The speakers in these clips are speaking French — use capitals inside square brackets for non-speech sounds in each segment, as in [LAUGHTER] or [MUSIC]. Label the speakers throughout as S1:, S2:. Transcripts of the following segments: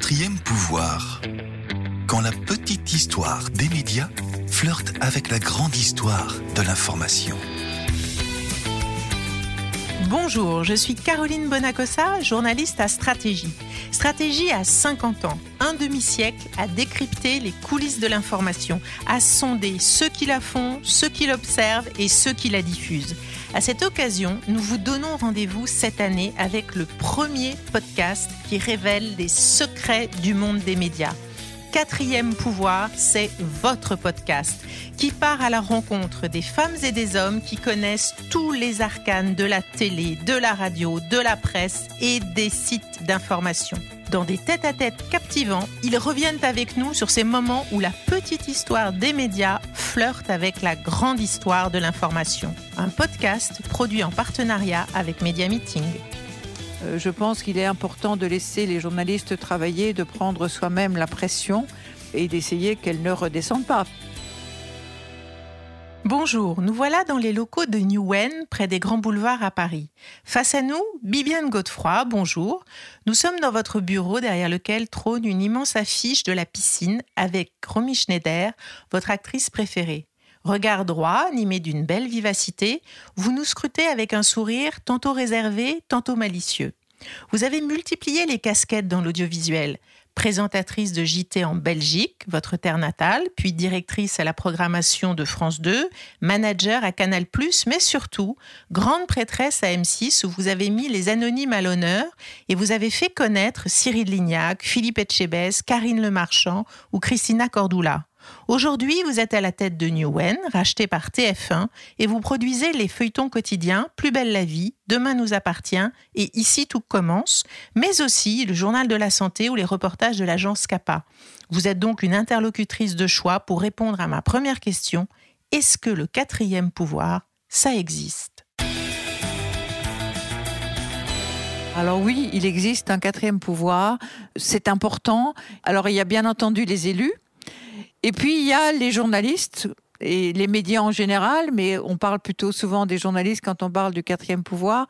S1: quatrième pouvoir. Quand la petite histoire des médias flirte avec la grande histoire de l'information.
S2: Bonjour, je suis Caroline Bonacossa, journaliste à Stratégie. Stratégie a 50 ans, un demi-siècle à décrypter les coulisses de l'information, à sonder ceux qui la font, ceux qui l'observent et ceux qui la diffusent. À cette occasion, nous vous donnons rendez-vous cette année avec le premier podcast qui révèle les secrets du monde des médias. Quatrième pouvoir, c'est votre podcast qui part à la rencontre des femmes et des hommes qui connaissent tous les arcanes de la télé, de la radio, de la presse et des sites d'information. Dans des tête-à-tête captivants, ils reviennent avec nous sur ces moments où la petite histoire des médias flirte avec la grande histoire de l'information. Un podcast produit en partenariat avec Media Meeting.
S3: Euh, je pense qu'il est important de laisser les journalistes travailler, de prendre soi-même la pression et d'essayer qu'elle ne redescende pas.
S2: Bonjour, nous voilà dans les locaux de Newen, près des grands boulevards à Paris. Face à nous, Bibiane Godefroy, bonjour. Nous sommes dans votre bureau derrière lequel trône une immense affiche de la piscine avec Romy Schneider, votre actrice préférée. Regard droit, animé d'une belle vivacité, vous nous scrutez avec un sourire tantôt réservé, tantôt malicieux. Vous avez multiplié les casquettes dans l'audiovisuel. Présentatrice de JT en Belgique, votre terre natale, puis directrice à la programmation de France 2, manager à Canal+, mais surtout grande prêtresse à M6 où vous avez mis les anonymes à l'honneur et vous avez fait connaître Cyril Lignac, Philippe Etchebest, Karine Lemarchand ou Christina Cordula. Aujourd'hui, vous êtes à la tête de Newen, racheté par TF1, et vous produisez les feuilletons quotidiens Plus belle la vie, Demain nous appartient et Ici tout commence, mais aussi le journal de la santé ou les reportages de l'agence CAPA. Vous êtes donc une interlocutrice de choix pour répondre à ma première question. Est-ce que le quatrième pouvoir, ça existe?
S3: Alors oui, il existe un quatrième pouvoir, c'est important. Alors il y a bien entendu les élus, et puis il y a les journalistes et les médias en général, mais on parle plutôt souvent des journalistes quand on parle du quatrième pouvoir.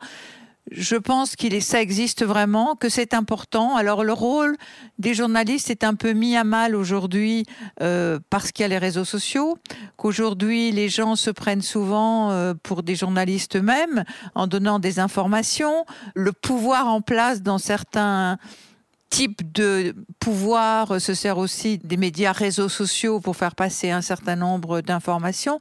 S3: Je pense qu'il ça existe vraiment, que c'est important. Alors le rôle des journalistes est un peu mis à mal aujourd'hui euh, parce qu'il y a les réseaux sociaux, qu'aujourd'hui les gens se prennent souvent euh, pour des journalistes eux-mêmes en donnant des informations. Le pouvoir en place dans certains type de pouvoir se sert aussi des médias réseaux sociaux pour faire passer un certain nombre d'informations.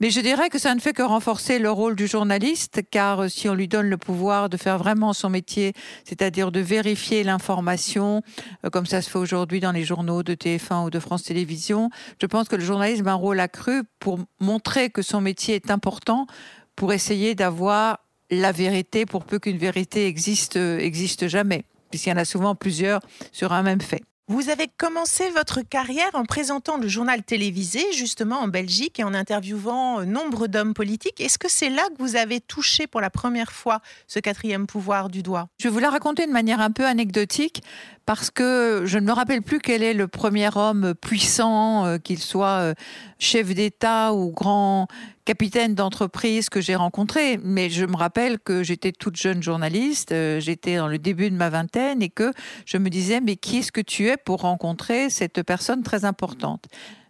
S3: Mais je dirais que ça ne fait que renforcer le rôle du journaliste, car si on lui donne le pouvoir de faire vraiment son métier, c'est-à-dire de vérifier l'information, euh, comme ça se fait aujourd'hui dans les journaux de TF1 ou de France Télévisions, je pense que le journalisme a un rôle accru pour montrer que son métier est important, pour essayer d'avoir la vérité, pour peu qu'une vérité existe, existe jamais puisqu'il y en a souvent plusieurs sur un même fait.
S2: Vous avez commencé votre carrière en présentant le journal télévisé, justement en Belgique, et en interviewant euh, nombre d'hommes politiques. Est-ce que c'est là que vous avez touché pour la première fois ce quatrième pouvoir du doigt?
S3: Je vais vous la raconter de manière un peu anecdotique, parce que je ne me rappelle plus quel est le premier homme puissant, euh, qu'il soit euh, chef d'État ou grand capitaine d'entreprise que j'ai rencontré, mais je me rappelle que j'étais toute jeune journaliste, euh, j'étais dans le début de ma vingtaine et que je me disais mais qui est-ce que tu es pour rencontrer cette personne très importante?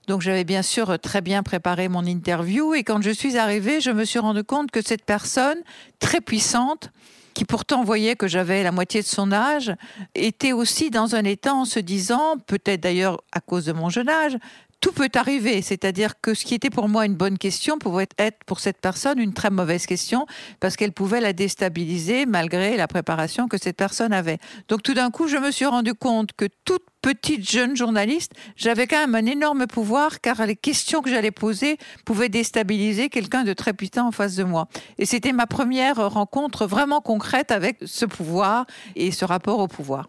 S3: Donc j'avais bien sûr très bien préparé mon interview et quand je suis arrivée, je me suis rendu compte que cette personne très puissante qui pourtant voyait que j'avais la moitié de son âge, était aussi dans un état en se disant, peut-être d'ailleurs à cause de mon jeune âge, tout peut arriver. C'est-à-dire que ce qui était pour moi une bonne question pouvait être pour cette personne une très mauvaise question parce qu'elle pouvait la déstabiliser malgré la préparation que cette personne avait. Donc tout d'un coup, je me suis rendu compte que toute petite jeune journaliste, j'avais quand même un énorme pouvoir car les questions que j'allais poser pouvaient déstabiliser quelqu'un de très puissant en face de moi. Et c'était ma première rencontre vraiment concrète avec ce pouvoir et ce rapport au pouvoir.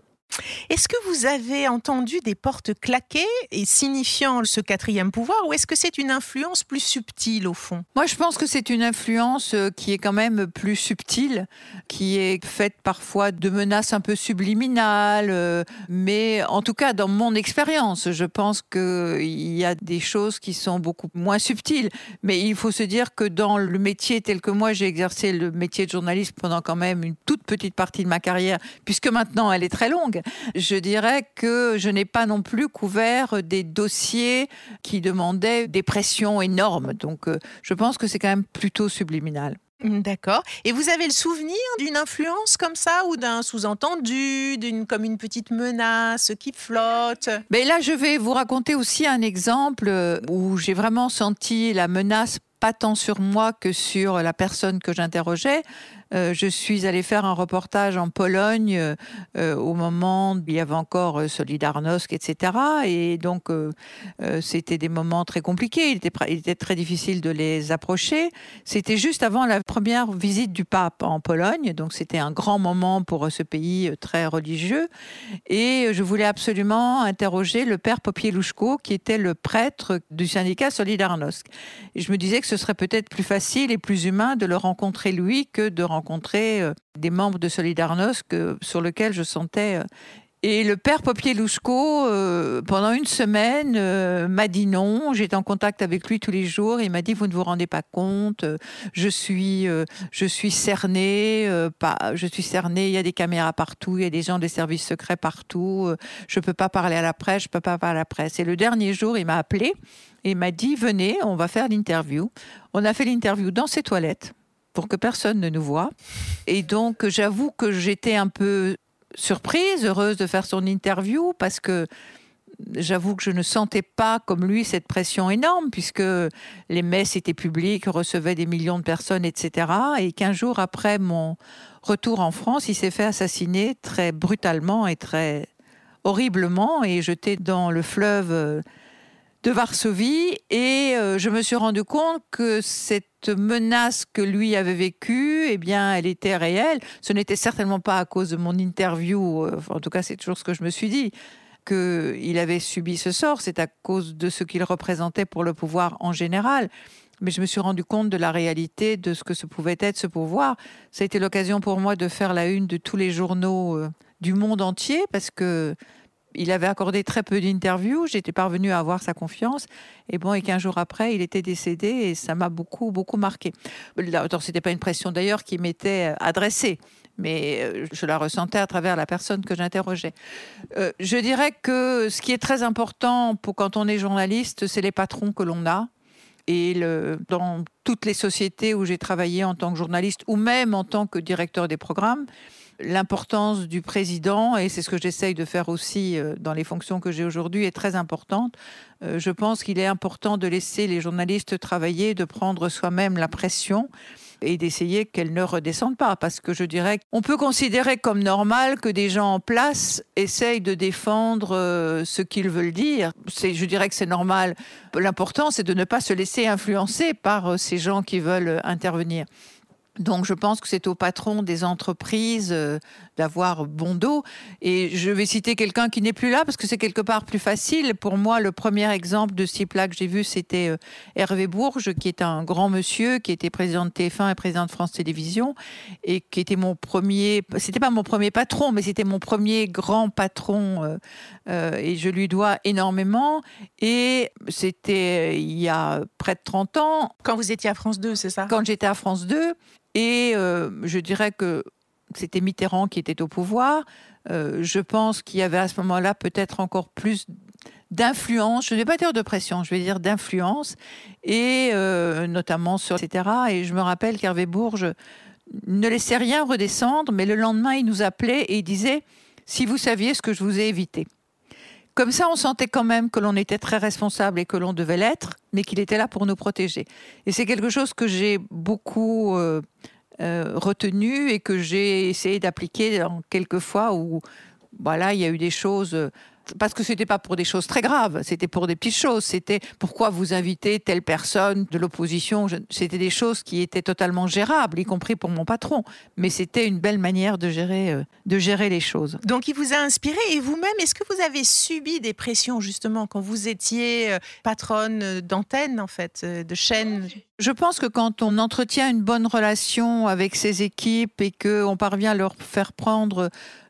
S2: Est-ce que vous avez entendu des portes claquer et signifiant ce quatrième pouvoir ou est-ce que c'est une influence plus subtile au fond?
S3: Moi je pense que c'est une influence euh, qui est quand même plus subtile, qui est faite parfois de menaces un peu subliminales, euh, mais en tout cas dans mon expérience, je pense qu'il y a des choses qui sont beaucoup moins subtiles. Mais il faut se dire que dans le métier tel que moi j'ai exercé le métier de journaliste pendant quand même une toute petite partie de ma carrière, puisque maintenant elle est très longue, Je dirais que je n'ai pas non plus couvert des dossiers qui demandaient des pressions énormes. Donc, euh, je pense que c'est quand même plutôt subliminal.
S2: D'accord. Et vous avez le souvenir d'une influence comme ça ou d'un sous-entendu, d'une comme une petite menace qui flotte?
S3: Mais là, je vais vous raconter aussi un exemple où j'ai vraiment senti la menace pas tant sur moi que sur la personne que j'interrogeais. Euh, je suis allée faire un reportage en Pologne euh, euh, au moment où il y avait encore Solidarnosc, etc. Et donc, c'était des moments très compliqués. Il était, très difficile de les approcher. C'était juste avant la première visite du pape en Pologne. Donc, c'était un grand moment pour ce pays très religieux. Et je voulais absolument interroger le père Popieluszko, qui était le prêtre du syndicat Solidarnosc. Et je me disais que ce serait peut-être plus facile et plus humain de le rencontrer lui que de rencontrer rencontré euh, des membres de Solidarnosc sur lesquels je sentais euh, et le père euh, pendant une semaine, m'a dit non. J'étais en contact avec lui tous les jours. Il m'a dit Vous ne vous rendez pas compte, je suis, je suis cerné. je suis cerné. Il y a des caméras partout, il y a des gens des services secrets partout. je ne peux pas parler à la presse, je ne peux pas parler à la presse. Et le dernier jour, il m'a appelé et m'a dit Venez, on va faire l'interview. On a fait l'interview dans ses toilettes pour que personne ne nous voit. Et donc, j'avoue que j'étais un peu surprise, heureuse de faire son interview, parce que j'avoue que je ne sentais pas comme lui cette pression énorme, puisque les messes étaient publiques, recevaient des millions de personnes, etc. Et qu'un jours après mon retour en France, il s'est fait assassiner très brutalement et très horriblement et jeté dans le fleuve de Varsovie et euh, je me suis rendu compte que cette menace que lui avait vécue, eh bien, elle était réelle. Ce n'était certainement pas à cause de mon interview, euh, en tout cas, c'est toujours ce que je me suis dit, qu'il avait subi ce sort. C'est à cause de ce qu'il représentait pour le pouvoir en général. Mais je me suis rendu compte de la réalité de ce que ce pouvait être ce pouvoir. Ça a été l'occasion pour moi de faire la une de tous les journaux euh, du monde entier parce que il avait accordé très peu d'interviews, j'étais parvenue à avoir sa confiance, et bon, et qu'un jour après, il était décédé, et ça m'a beaucoup, beaucoup marqué. Ce c'était pas une pression d'ailleurs qui m'était adressée, mais euh, je la ressentais à travers la personne que j'interrogeais. Euh, je dirais que ce qui est très important pour quand on est journaliste, c'est les patrons que l'on a. Et dans toutes les sociétés où j'ai travaillé en tant que journaliste ou même en tant que directeur des programmes, l'importance du président, et c'est ce que j'essaye de faire aussi euh, dans les fonctions que j'ai aujourd'hui, est très importante. Euh, je pense qu'il est important de laisser les journalistes travailler, de prendre soi-même la pression et d'essayer qu'elle ne redescende pas. Parce que je dirais qu'on peut considérer comme normal que des gens en place essayent de défendre euh, ce qu'ils veulent dire. Je dirais que c'est normal. L'important, c'est de ne pas se laisser influencer par ces gens qui veulent intervenir. Donc je pense que c'est au patron des entreprises euh, d'avoir bon dos. Et je vais citer quelqu'un qui n'est plus là parce que c'est quelque part plus facile. Pour moi, le premier exemple de ce type-là que j'ai vu, c'était euh, Hervé Bourges, qui est un grand monsieur, qui était président de TF1 et président de France Télévisions, et qui était mon premier, c'était pas mon premier patron, mais c'était mon premier grand patron, euh, et je lui dois énormément. Et c'était il y a près de 30 ans.
S2: Quand vous étiez à France 2, c'est ça?
S3: Quand j'étais à France 2. Et euh, je dirais que c'était Mitterrand qui était au pouvoir. Euh, je pense qu'il y avait à ce moment-là peut-être encore plus d'influence, je ne vais pas dire de pression, je vais dire d'influence, et euh, notamment sur etc. Et je me rappelle qu'Hervé Bourges ne laissait rien redescendre, mais le lendemain, il nous appelait et il disait Si vous saviez ce que je vous ai évité. Comme ça, on sentait quand même que l'on était très responsable et que l'on devait l'être, mais qu'il était là pour nous protéger. Et c'est quelque chose que j'ai beaucoup euh, euh, retenu et que j'ai essayé d'appliquer dans quelques fois où, voilà, il y a eu des choses parce que c'était pas pour des choses très graves, c'était pour des petites choses. C'était pourquoi vous invitez telle personne de l'opposition. C'était des choses qui étaient totalement gérables, y compris pour mon patron. Mais c'était une belle manière de gérer, euh, de gérer les choses.
S2: Donc, il vous a inspiré. Et vous-même, est-ce que vous avez subi des pressions justement quand vous étiez euh, patronne d'antenne, en fait, euh, de chaîne?
S3: Je pense que quand on entretient une bonne relation avec ses équipes et qu'on parvient à leur faire prendre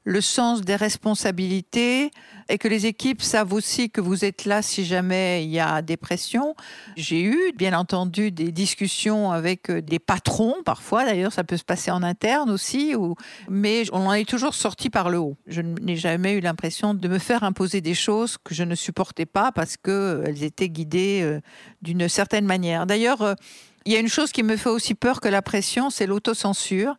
S3: le sens des responsabilités et que les équipes savent aussi que vous êtes là si jamais il y a des pressions. J'ai eu, bien entendu, des discussions avec euh, des patrons, parfois d'ailleurs, ça peut se passer en interne aussi, mais on en est toujours sorti par le haut. Je n'ai jamais eu l'impression de me faire imposer des choses que je ne supportais pas parce qu'elles euh, étaient guidées euh, d'une certaine manière. D'ailleurs, il y a une chose qui me fait aussi peur que la pression, c'est l'autocensure.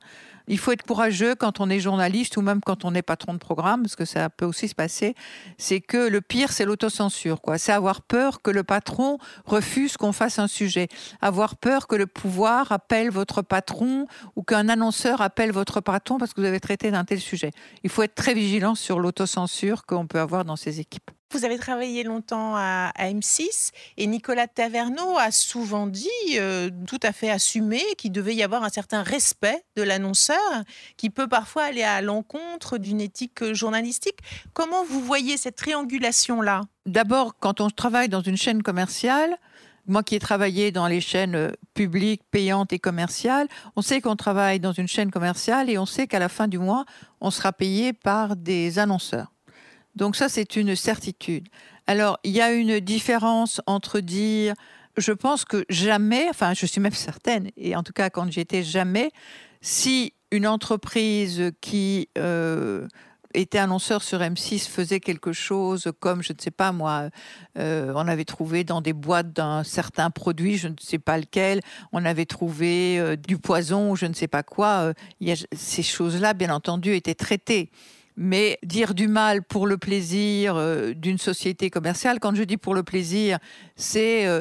S3: Il faut être courageux quand on est journaliste ou même quand on est patron de programme, parce que ça peut aussi se passer. C'est que le pire, c'est l'autocensure. Quoi. C'est avoir peur que le patron refuse qu'on fasse un sujet. Avoir peur que le pouvoir appelle votre patron ou qu'un annonceur appelle votre patron parce que vous avez traité d'un tel sujet. Il faut être très vigilant sur l'autocensure qu'on peut avoir dans ces équipes.
S2: Vous avez travaillé longtemps à, M6 et Nicolas Taverneau a souvent dit, euh, tout à fait assumé, qu'il devait y avoir un certain respect de l'annonceur qui peut parfois aller à l'encontre d'une éthique journalistique. Comment vous voyez cette triangulation-là?
S3: D'abord, quand on travaille dans une chaîne commerciale, moi qui ai travaillé dans les chaînes euh, publiques, payantes et commerciales, on sait qu'on travaille dans une chaîne commerciale et on sait qu'à la fin du mois, on sera payé par des annonceurs. Donc ça, c'est une certitude. Alors, il y a une différence entre dire, je pense que jamais, enfin, je suis même certaine, et en tout cas quand j'étais jamais, si une entreprise qui euh, était annonceur sur M6 faisait quelque chose comme, je ne sais pas moi, euh, on avait trouvé dans des boîtes d'un certain produit, je ne sais pas lequel, on avait trouvé euh, du poison ou je ne sais pas quoi, ces choses-là, bien entendu, étaient traitées. Mais dire du mal pour le plaisir euh, d'une société commerciale, quand je dis pour le plaisir, c'est euh,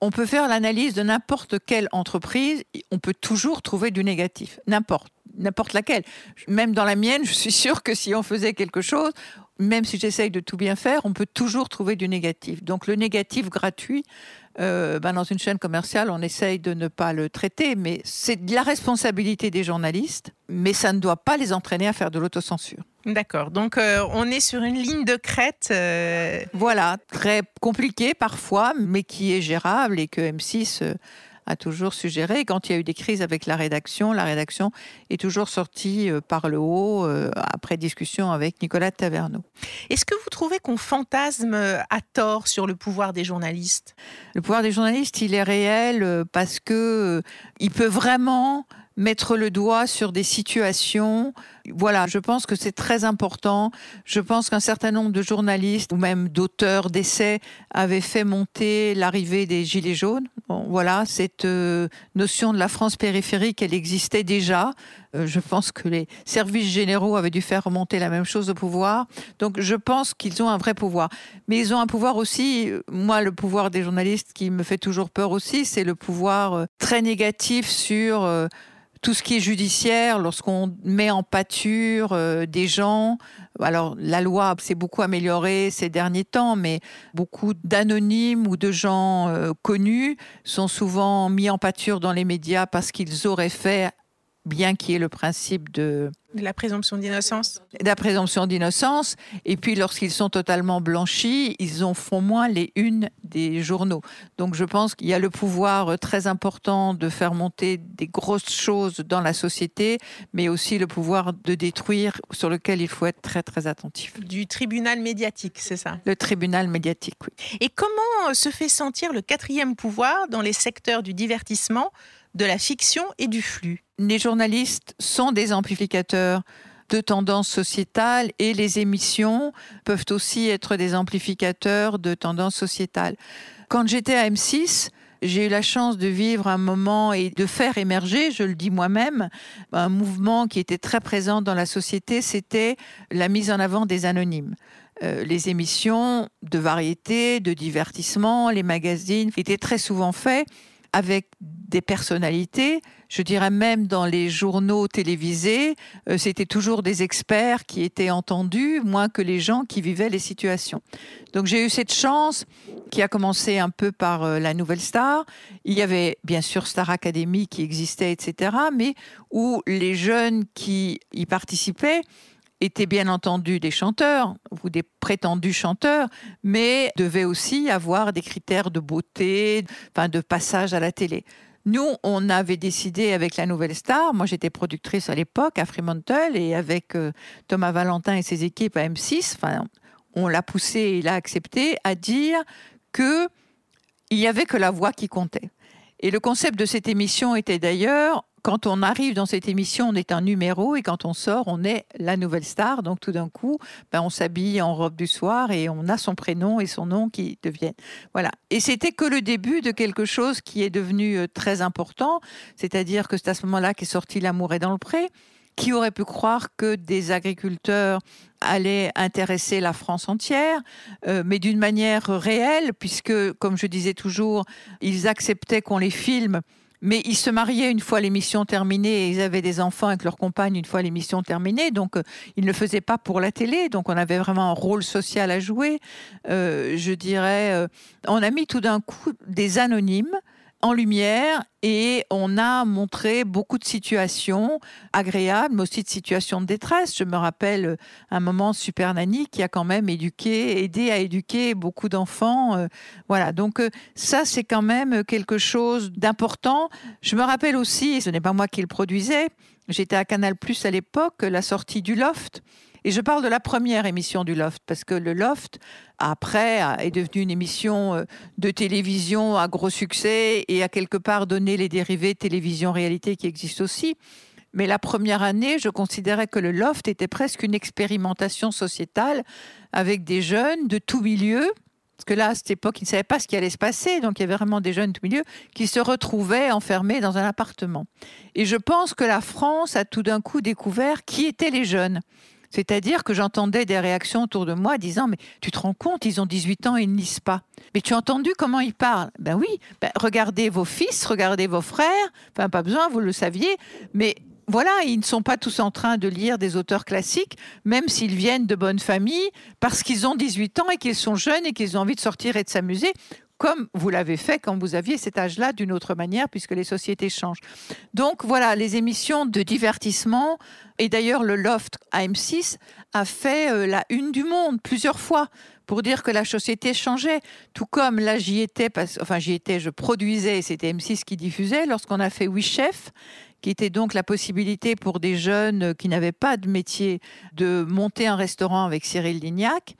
S3: on peut faire l'analyse de n'importe quelle entreprise, on peut toujours trouver du négatif, n'importe, n'importe laquelle. Même dans la mienne, je suis sûre que si on faisait quelque chose, même si j'essaye de tout bien faire, on peut toujours trouver du négatif. Donc le négatif gratuit, euh, ben, dans une chaîne commerciale, on essaye de ne pas le traiter, mais c'est de la responsabilité des journalistes, mais ça ne doit pas les entraîner à faire de l'autocensure.
S2: D'accord, donc euh, on est sur une ligne de crête. Euh,
S3: voilà, très compliquée parfois, mais qui est gérable et que M6 a toujours suggéré. Quand il y a eu des crises avec la rédaction, la rédaction est toujours sortie euh, par le haut euh, après discussion avec Nicolas Taverneau.
S2: Est-ce que vous trouvez qu'on fantasme euh, à tort sur le pouvoir des journalistes?
S3: Le pouvoir des journalistes, il est réel parce que il peut vraiment mettre le doigt sur des situations. Voilà, je pense que c'est très important. Je pense qu'un certain nombre de journalistes ou même d'auteurs d'essais avaient fait monter l'arrivée des Gilets jaunes. voilà, cette euh, notion de la France périphérique, elle existait déjà. Euh, je pense que les services généraux avaient dû faire remonter la même chose au pouvoir. Donc je pense qu'ils ont un vrai pouvoir. Mais ils ont un pouvoir aussi, euh, moi le pouvoir des journalistes qui me fait toujours peur aussi, c'est le pouvoir très négatif sur tout ce qui est judiciaire, lorsqu'on met en pâture euh, des gens, alors la loi s'est beaucoup améliorée ces derniers temps, mais beaucoup d'anonymes ou de gens euh, connus sont souvent mis en pâture dans les médias parce qu'ils auraient fait bien qu'il y ait le principe de...
S2: la présomption d'innocence.
S3: la présomption d'innocence. Et puis, lorsqu'ils sont totalement blanchis, ils en font moins les unes des journaux. Donc, je pense qu'il y a le pouvoir très important de faire monter des grosses choses dans la société, mais aussi le pouvoir de détruire, sur lequel il faut être très, très attentif.
S2: Du tribunal médiatique, c'est ça?
S3: Le tribunal médiatique, oui.
S2: Et comment se fait sentir le quatrième pouvoir dans les secteurs du divertissement? De la fiction et du flux.
S3: Les journalistes sont des amplificateurs de tendances sociétales et les émissions peuvent aussi être des amplificateurs de tendances sociétales. Quand j'étais à M6, j'ai eu la chance de vivre un moment et de faire émerger, je le dis moi-même, un mouvement qui était très présent dans la société, c'était la mise en avant des anonymes. Euh, les émissions de variété, de divertissement, les magazines étaient très souvent faits avec des personnalités. Je dirais même dans les journaux télévisés, euh, c'était toujours des experts qui étaient entendus, moins que les gens qui vivaient les situations. Donc j'ai eu cette chance qui a commencé un peu par euh, la Nouvelle Star. Il y avait bien sûr Star Academy qui existait, etc., mais où les jeunes qui y participaient étaient bien entendu des chanteurs ou des prétendus chanteurs, mais devaient aussi avoir des critères de beauté, enfin de passage à la télé. Nous, on avait décidé avec la Nouvelle Star, moi j'étais productrice à l'époque à Fremantle et avec euh, Thomas Valentin et ses équipes à M6, enfin, on l'a poussé et il a accepté à dire que il n'y avait que la voix qui comptait. Et le concept de cette émission était d'ailleurs quand on arrive dans cette émission, on est un numéro et quand on sort, on est la nouvelle star. Donc tout d'un coup, ben, on s'habille en robe du soir et on a son prénom et son nom qui deviennent. Voilà. Et c'était que le début de quelque chose qui est devenu euh, très important. C'est-à-dire que c'est à ce moment-là qu'est sorti L'amour est dans le pré. Qui aurait pu croire que des agriculteurs allaient intéresser la France entière, euh, mais d'une manière réelle, puisque, comme je disais toujours, ils acceptaient qu'on les filme mais ils se mariaient une fois l'émission terminée et ils avaient des enfants avec leurs compagnes une fois l'émission terminée. Donc, euh, ils ne faisaient pas pour la télé. Donc, on avait vraiment un rôle social à jouer. Euh, je dirais, euh, on a mis tout d'un coup des anonymes en lumière et on a montré beaucoup de situations agréables, mais aussi de situations de détresse. Je me rappelle un moment Super Nanny qui a quand même éduqué, aidé à éduquer beaucoup d'enfants. Euh, voilà, donc euh, ça c'est quand même quelque chose d'important. Je me rappelle aussi, ce n'est pas moi qui le produisais, j'étais à Canal Plus à l'époque, la sortie du Loft. Et je parle de la première émission du Loft, parce que le Loft, après, est devenu une émission euh, de télévision à gros succès et a quelque part donné les dérivés télévision-réalité qui existent aussi. Mais la première année, je considérais que le Loft était presque une expérimentation sociétale avec des jeunes de tout milieu. Parce que là, à cette époque, ils ne savaient pas ce qui allait se passer. Donc, il y avait vraiment des jeunes de tout milieu qui se retrouvaient enfermés dans un appartement. Et je pense que la France a tout d'un coup découvert qui étaient les jeunes. C'est-à-dire que j'entendais des réactions autour de moi disant Mais tu te rends compte, ils ont 18 ans et ils ne lisent pas. Mais tu as entendu comment ils parlent? Ben oui, ben, regardez vos fils, regardez vos frères. Enfin, pas besoin, vous le saviez. Mais voilà, ils ne sont pas tous en train de lire des auteurs classiques, même s'ils viennent de bonnes familles, parce qu'ils ont 18 ans et qu'ils sont jeunes et qu'ils ont envie de sortir et de s'amuser comme vous l'avez fait quand vous aviez cet âge-là d'une autre manière, puisque les sociétés changent. Donc voilà, les émissions de divertissement, et d'ailleurs le Loft AM6 a fait euh, la une du monde plusieurs fois pour dire que la société changeait. Tout comme là, j'y étais, enfin j'y étais, je produisais, c'était M6 qui diffusait, lorsqu'on a fait Oui Chef, qui était donc la possibilité pour des jeunes qui n'avaient pas de métier de monter un restaurant avec Cyril Lignac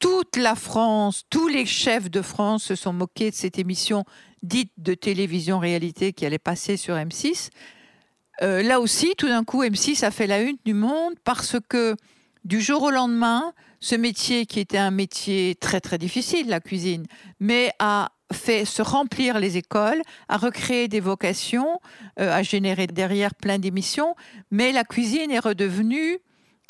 S3: toute la France, tous les chefs de France se sont moqués de cette émission dite de télévision réalité qui allait passer sur M6. Euh, là aussi, tout d'un coup, M6 a fait la une du monde parce que du jour au lendemain, ce métier qui était un métier très très difficile, la cuisine, mais a fait se remplir les écoles, a recréé des vocations, euh, a généré derrière plein d'émissions, mais la cuisine est redevenue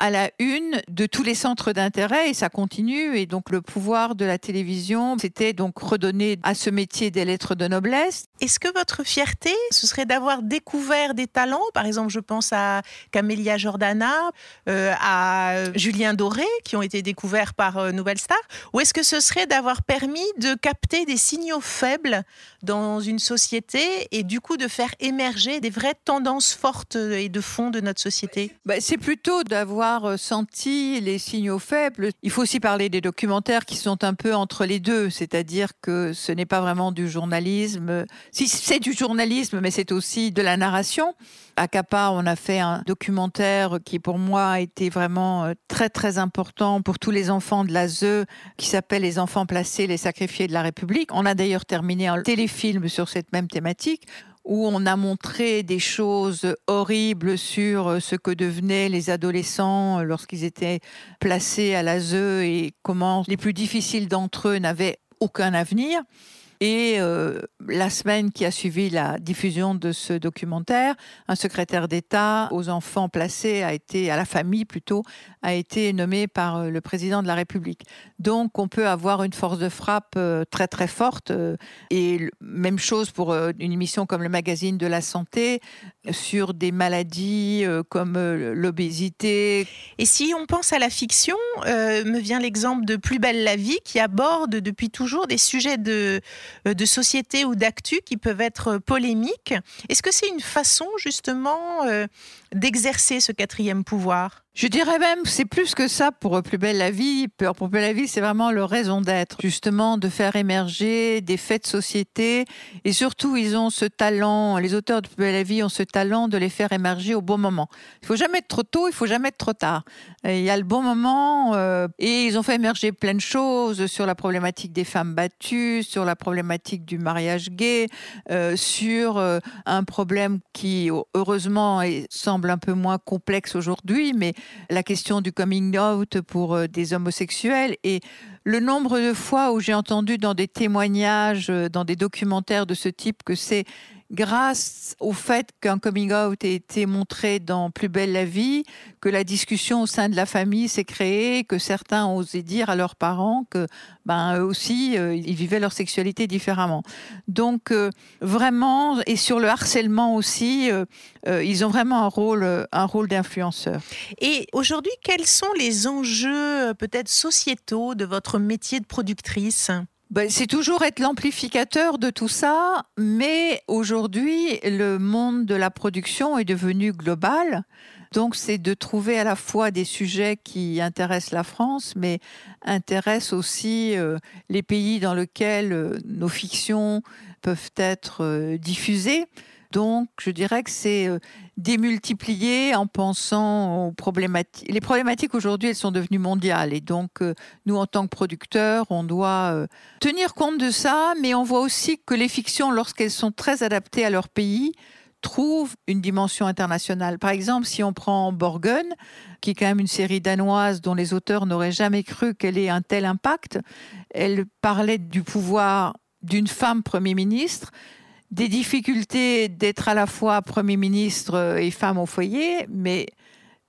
S3: à la une de tous les centres d'intérêt et ça continue. Et donc le pouvoir de la télévision, c'était donc redonner à ce métier des lettres de noblesse.
S2: Est-ce que votre fierté, ce serait d'avoir découvert des talents? Par exemple, je pense à Camélia Jordana, euh, à Julien Doré, qui ont été découverts par euh, Nouvelle Star Ou est-ce que ce serait d'avoir permis de capter des signaux faibles dans une société et du coup de faire émerger des vraies tendances fortes et de fond de notre société?
S3: Bah, C'est plutôt d'avoir euh, senti les signaux faibles. Il faut aussi parler des documentaires qui sont un peu entre les deux, c'est-à-dire que ce n'est pas vraiment du journalisme. Si c'est du journalisme, mais c'est aussi de la narration. À Capa, on a fait un documentaire qui, pour moi, a été vraiment euh, très, très important pour tous les enfants de l'ASE, qui s'appelle Les enfants placés, les sacrifiés de la République. On a d'ailleurs terminé un téléfilm sur cette même thématique où on a montré des choses horribles sur euh, ce que devenaient les adolescents euh, lorsqu'ils étaient placés à l'ASE et comment les plus difficiles d'entre eux n'avaient aucun avenir. Et euh, la semaine qui a suivi la diffusion de ce documentaire, un secrétaire d'État aux enfants placés a été, à la famille plutôt, a été nommé par euh, le président de la République. Donc on peut avoir une force de frappe euh, très très forte. Et même chose pour une émission comme le magazine de la santé sur des maladies comme l'obésité.
S2: Et si on pense à la fiction, me vient l'exemple de Plus belle la vie qui aborde depuis toujours des sujets de de société ou d'actu qui peuvent être polémiques. Est-ce que c'est une façon justement euh, d'exercer ce quatrième pouvoir
S3: Je dirais même, c'est plus que ça pour Plus belle la vie. Pour Plus belle la vie, c'est vraiment leur raison d'être, justement, de faire émerger des faits de société. Et surtout, ils ont ce talent, les auteurs de Plus belle la vie ont ce talent de les faire émerger au bon moment. Il faut jamais être trop tôt, il faut jamais être trop tard. il y a le bon moment, euh, et ils ont fait émerger plein de choses sur la problématique des femmes battues, sur la problématique du mariage gay, euh, sur euh, un problème qui, heureusement, semble un peu moins complexe aujourd'hui, mais la question du coming out pour euh, des homosexuels et le nombre de fois où j'ai entendu dans des témoignages, euh, dans des documentaires de ce type que c'est grâce au fait qu'un coming out ait été montré dans Plus belle la vie, que la discussion au sein de la famille s'est créée, que certains ont osé dire à leurs parents que ben eux aussi euh, ils vivaient leur sexualité différemment. Donc euh, vraiment et sur le harcèlement aussi, euh, ils ont vraiment un rôle un rôle d'influenceur.
S2: Et aujourd'hui, quels sont les enjeux peut-être sociétaux de votre métier de productrice?
S3: Ben, c'est toujours être l'amplificateur de tout ça, mais aujourd'hui, le monde de la production est devenu global. Donc, c'est de trouver à la fois des sujets qui intéressent la France, mais intéressent aussi euh, les pays dans lesquels euh, nos fictions peuvent être euh, diffusées. Donc, je dirais que c'est euh, démultiplier en pensant aux problématiques. Les problématiques aujourd'hui, elles sont devenues mondiales. Et donc, euh, nous, en tant que producteurs, on doit euh, tenir compte de ça. Mais on voit aussi que les fictions, lorsqu'elles sont très adaptées à leur pays, trouvent une dimension internationale. Par exemple, si on prend Borgen, qui est quand même une série danoise dont les auteurs n'auraient jamais cru qu'elle ait un tel impact, elle parlait du pouvoir d'une femme Premier ministre des difficultés d'être à la fois Premier ministre et femme au foyer, mais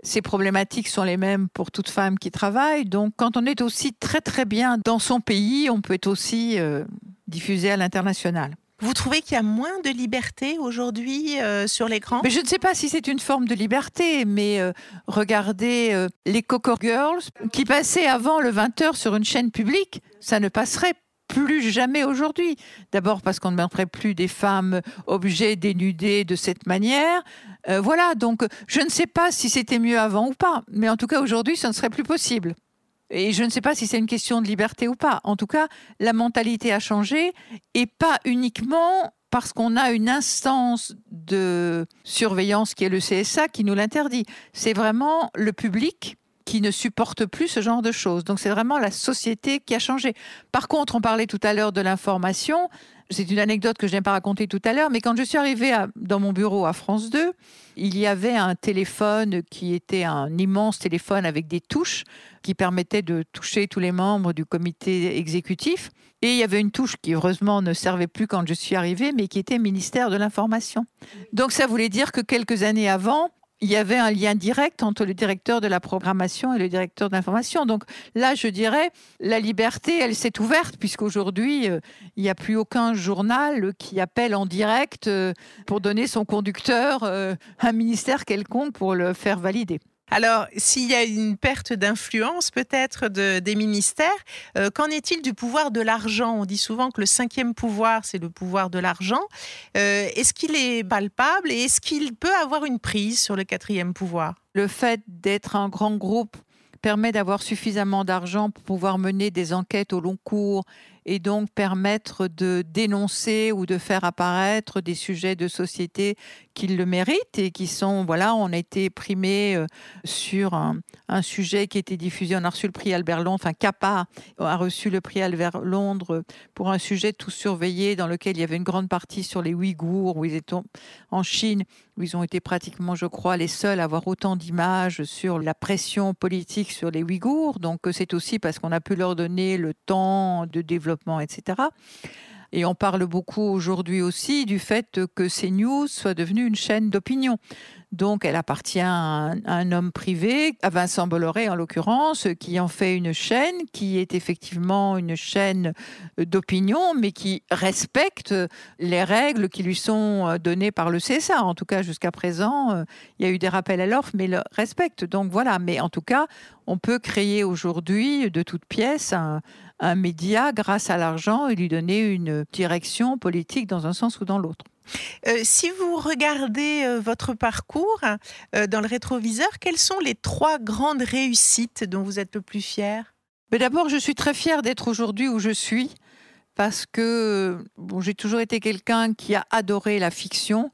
S3: ces problématiques sont les mêmes pour toute femme qui travaille. Donc quand on est aussi très très bien dans son pays, on peut être aussi euh, diffusé à l'international.
S2: Vous trouvez qu'il y a moins de liberté aujourd'hui euh, sur l'écran?
S3: Je ne sais pas si c'est une forme de liberté, mais euh, regardez les Coco Girls qui passaient avant le 20h sur une chaîne publique, ça ne passerait plus jamais aujourd'hui. D'abord parce qu'on ne mettrait plus des femmes objets dénudés de cette manière. Euh, voilà, donc je ne sais pas si c'était mieux avant ou pas, mais en tout cas aujourd'hui, ce ne serait plus possible. Et je ne sais pas si c'est une question de liberté ou pas. En tout cas, la mentalité a changé et pas uniquement parce qu'on a une instance de surveillance qui est le CSA qui nous l'interdit. C'est vraiment le public qui ne supportent plus ce genre de choses. Donc c'est vraiment la société qui a changé. Par contre, on parlait tout à l'heure de l'information. C'est une anecdote que je n'ai pas racontée tout à l'heure, mais quand je suis arrivée dans mon bureau à France 2, il y avait un téléphone qui était un immense téléphone avec des touches qui permettait de toucher tous les membres du comité exécutif. Et il y avait une touche qui, heureusement, ne servait plus quand je suis arrivée, mais qui était ministère de l'Information. Donc ça voulait dire que quelques années avant, il y avait un lien direct entre le directeur de la programmation et le directeur de l'information. Donc là, je dirais, la liberté, elle s'est ouverte, puisqu'aujourd'hui, euh, il n'y a plus aucun journal qui appelle en direct euh, pour donner son conducteur euh, un ministère quelconque pour le faire valider.
S2: Alors, s'il y a une perte d'influence peut-être des ministères, euh, qu'en est-il du pouvoir de l'argent? On dit souvent que le cinquième pouvoir, c'est le pouvoir de l'argent. Euh, est-ce qu'il est palpable et est-ce qu'il peut avoir une prise sur le quatrième pouvoir?
S3: Le fait d'être un grand groupe permet d'avoir suffisamment d'argent pour pouvoir mener des enquêtes au long cours et donc permettre de dénoncer ou de faire apparaître des sujets de société qui le méritent et qui sont, voilà, on a été primé euh, sur un, sujet qui était diffusé, on a reçu le prix Albert Londres, enfin CAPA a reçu le prix Albert Londres pour un sujet tout surveillé dans lequel il y avait une grande partie sur les Ouïghours, où ils étaient en Chine, où ils ont été pratiquement, je crois, les seuls à avoir autant d'images sur la pression politique sur les Ouïghours. Donc c'est aussi parce qu'on a pu leur donner le temps de développer etc. Et on parle beaucoup aujourd'hui aussi du fait que CNews soit devenue une chaîne d'opinion. Donc, elle appartient à un, homme privé, à Vincent Bolloré en l'occurrence, qui en fait une chaîne qui est effectivement une chaîne d'opinion, mais qui respecte les règles qui lui sont données par le CSA. En tout cas, jusqu'à présent, il y a eu des rappels à l'offre, mais le respecte. Donc voilà. Mais en tout cas, on peut créer aujourd'hui de toutes pièces un, un média grâce à l'argent et lui donner une direction politique dans un sens ou dans l'autre.
S2: Euh, si vous regardez euh, votre parcours euh, dans le rétroviseur, quelles sont les trois grandes réussites dont vous êtes le plus fier?
S3: D'abord, je suis très fière d'être aujourd'hui où je suis parce que bon, j'ai toujours été quelqu'un qui a adoré la fiction.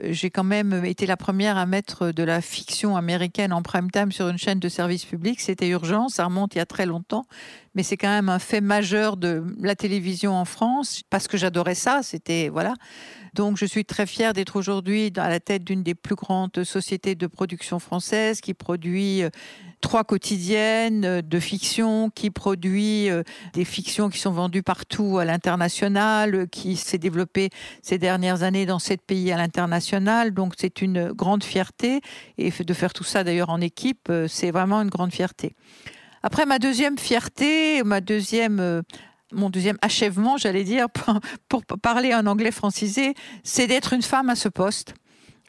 S3: J'ai quand même été la première à mettre de la fiction américaine en prime time sur une chaîne de service public. C'était urgent, ça remonte il y a très longtemps, mais c'est quand même un fait majeur de la télévision en France parce que j'adorais ça. C'était voilà. Donc je suis très fière d'être aujourd'hui à la tête d'une des plus grandes sociétés de production française qui produit euh, trois quotidiennes euh, de fiction, qui produit euh, des fictions qui sont vendues partout à l'international, qui s'est développée ces dernières années dans sept pays à l'international. Donc c'est une grande fierté et de faire tout ça d'ailleurs en équipe, c'est vraiment une grande fierté. Après, ma deuxième fierté, ma deuxième mon deuxième achèvement, j'allais dire, [LAUGHS] pour, parler en anglais francisé, c'est d'être une femme à ce poste.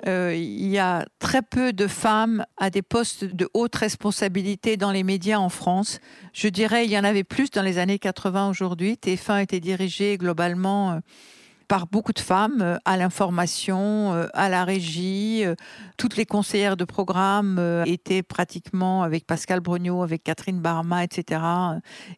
S3: Euh, il y a très peu de femmes à des postes de haute responsabilité dans les médias en France. Je dirais il y en avait plus dans les années 80 aujourd'hui. TF1 était dirigé globalement euh, par beaucoup de femmes euh, à l'information, euh, à la régie. Euh, toutes les conseillères de programme étaient pratiquement, avec Pascal Brugnot, avec Catherine Barma, etc.,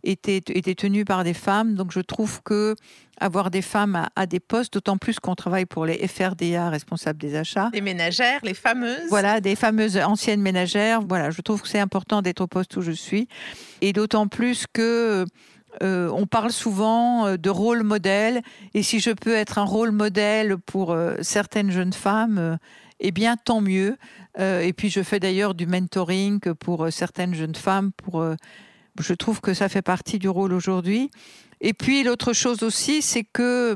S3: étaient, étaient tenues par des femmes. Donc je trouve que avoir des femmes à, des postes, d'autant plus qu'on travaille pour les FRDA, responsables des achats.
S2: Des ménagères, les fameuses.
S3: Voilà, des fameuses anciennes ménagères. Voilà, je trouve que c'est important d'être au poste où je suis. Et d'autant plus que euh, on parle souvent euh, de rôle modèle, et si je peux être un rôle modèle pour euh, certaines jeunes femmes, eh bien tant mieux. et puis je fais d'ailleurs du mentoring pour certaines jeunes femmes. Pour, je trouve que ça fait partie du rôle aujourd'hui. Et puis l'autre chose aussi, c'est que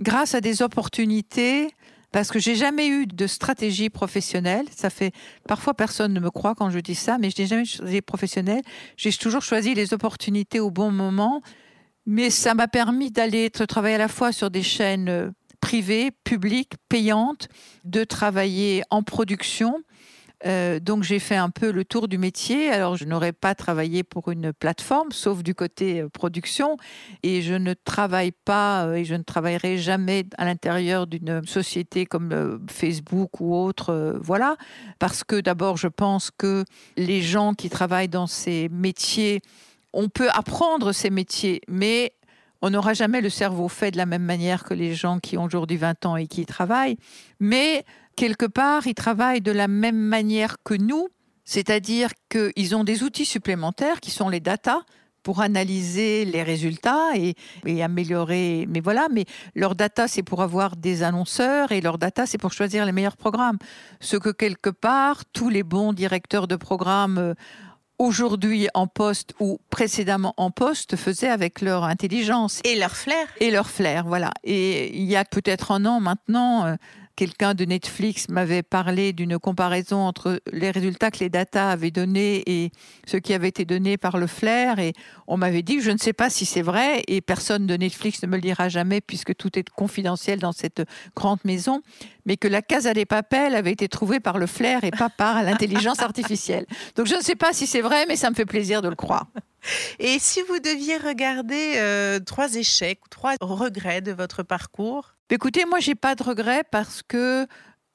S3: grâce à des opportunités, parce que j'ai jamais eu de stratégie professionnelle. Ça fait parfois personne ne me croit quand je dis ça, mais je n'ai jamais eu de stratégie professionnelle. J'ai toujours choisi les opportunités au bon moment, mais ça m'a permis d'aller travailler à la fois sur des chaînes euh, privées, publiques, payantes, de travailler en production euh, donc j'ai fait un peu le tour du métier. Alors je n'aurais pas travaillé pour une plateforme, sauf du côté euh, production, et je ne travaille pas euh, et je ne travaillerai jamais à l'intérieur d'une société comme Facebook ou autre. voilà, parce que d'abord je pense que les gens qui travaillent dans ces métiers, on peut apprendre ces métiers, mais on n'aura jamais le cerveau fait de la même manière que les gens qui ont aujourd'hui 20 ans et qui y travaillent. Mais quelque part, ils travaillent de la même manière que nous, c'est-à-dire qu'ils ont des outils supplémentaires qui sont les data pour analyser les résultats et, améliorer. Mais voilà, mais leur data, c'est pour avoir des annonceurs et leur data, c'est pour choisir les meilleurs programmes. Ce que quelque part, tous les bons directeurs de programmes euh, aujourd'hui en poste ou précédemment en poste faisaient avec leur intelligence.
S2: Et leur flair.
S3: Et leur flair, voilà. Et il y a peut-être un an maintenant, euh, quelqu'un de Netflix m'avait parlé d'une comparaison entre les résultats que les data avaient donnés et ce qui avait été donné par le flair. Et on m'avait dit, je ne sais pas si c'est vrai, et personne de Netflix ne me le dira jamais puisque tout est confidentiel dans cette grande maison, mais que la Casa des Papels avait été trouvée par le flair et pas par l'intelligence artificielle. Donc je ne sais pas si c'est vrai, mais ça me fait plaisir de le croire.
S2: Et si vous deviez regarder euh, trois échecs, trois regrets de votre parcours?
S3: Écoutez, moi, j'ai pas de regrets parce que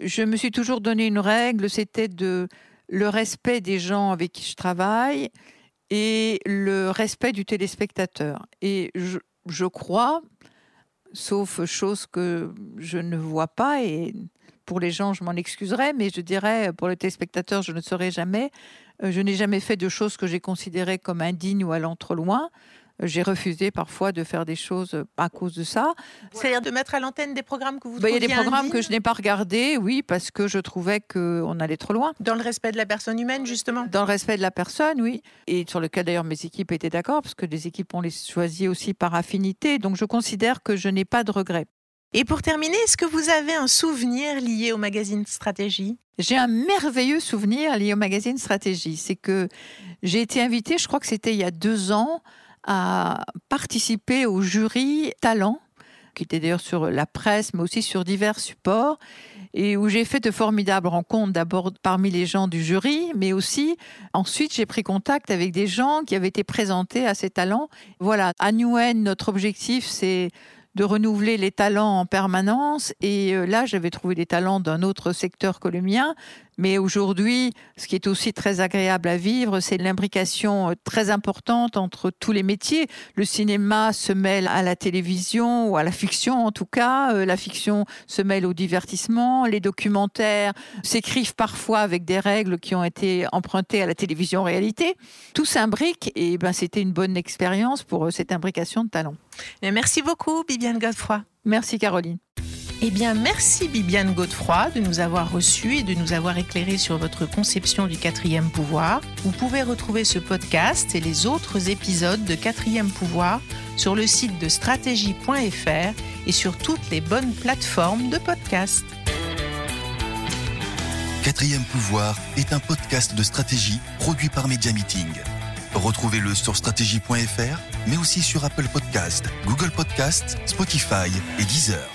S3: je me suis toujours donné une règle, c'était de le respect des gens avec qui je travaille et le respect du téléspectateur. Et je, je crois, sauf chose que je ne vois pas, et pour les gens, je m'en excuserai, mais je dirais, pour le téléspectateur, je ne saurais jamais. Euh, je n'ai jamais fait de choses que j'ai considérées comme indignes ou allant trop loin j'ai refusé parfois de faire des choses à cause de ça.
S2: C'est-à-dire de mettre à l'antenne des programmes que vous
S3: bah,
S2: Il
S3: y a des programmes que je n'ai pas regardés, oui, parce que je trouvais qu'on allait trop loin.
S2: Dans le respect de la personne humaine, justement
S3: Dans le respect de la personne, oui. Et sur lequel d'ailleurs mes équipes étaient d'accord, parce que les équipes, on les choisit aussi par affinité. Donc je considère que je n'ai pas de regrets.
S2: Et pour terminer, est-ce que vous avez un souvenir lié au magazine Stratégie?
S3: J'ai un merveilleux souvenir lié au magazine Stratégie. C'est que j'ai été invitée, je crois que c'était il y a deux ans, à participer au jury Talent, qui était d'ailleurs sur la presse, mais aussi sur divers supports, et où j'ai fait de formidables rencontres, d'abord parmi les gens du jury, mais aussi ensuite j'ai pris contact avec des gens qui avaient été présentés à ces talents. Voilà, à Newen, notre objectif, c'est de renouveler les talents en permanence. Et euh, là, j'avais trouvé des talents d'un autre secteur que le mien. Mais aujourd'hui, ce qui est aussi très agréable à vivre, c'est l'imbrication euh, très importante entre tous les métiers. Le cinéma se mêle à la télévision ou à la fiction en tout cas. Euh, la fiction se mêle au divertissement. Les documentaires s'écrivent parfois avec des règles qui ont été empruntées à la télévision réalité. Tout s'imbrique et ben, c'était une bonne expérience pour euh, cette imbrication de talents.
S2: Merci beaucoup, Bibiane Godefroy.
S3: Merci, Caroline.
S2: Eh bien, merci Bibiane Godefroy de nous avoir reçus et de nous avoir éclairé sur votre conception du quatrième pouvoir. Vous pouvez retrouver ce podcast et les autres épisodes de quatrième pouvoir sur le site de stratégie.fr et sur toutes les bonnes plateformes de podcast.
S1: Quatrième pouvoir est un podcast de stratégie produit par Media Meeting. Retrouvez-le sur stratégie.fr, mais aussi sur Apple Podcast, Google Podcast, Spotify et Deezer.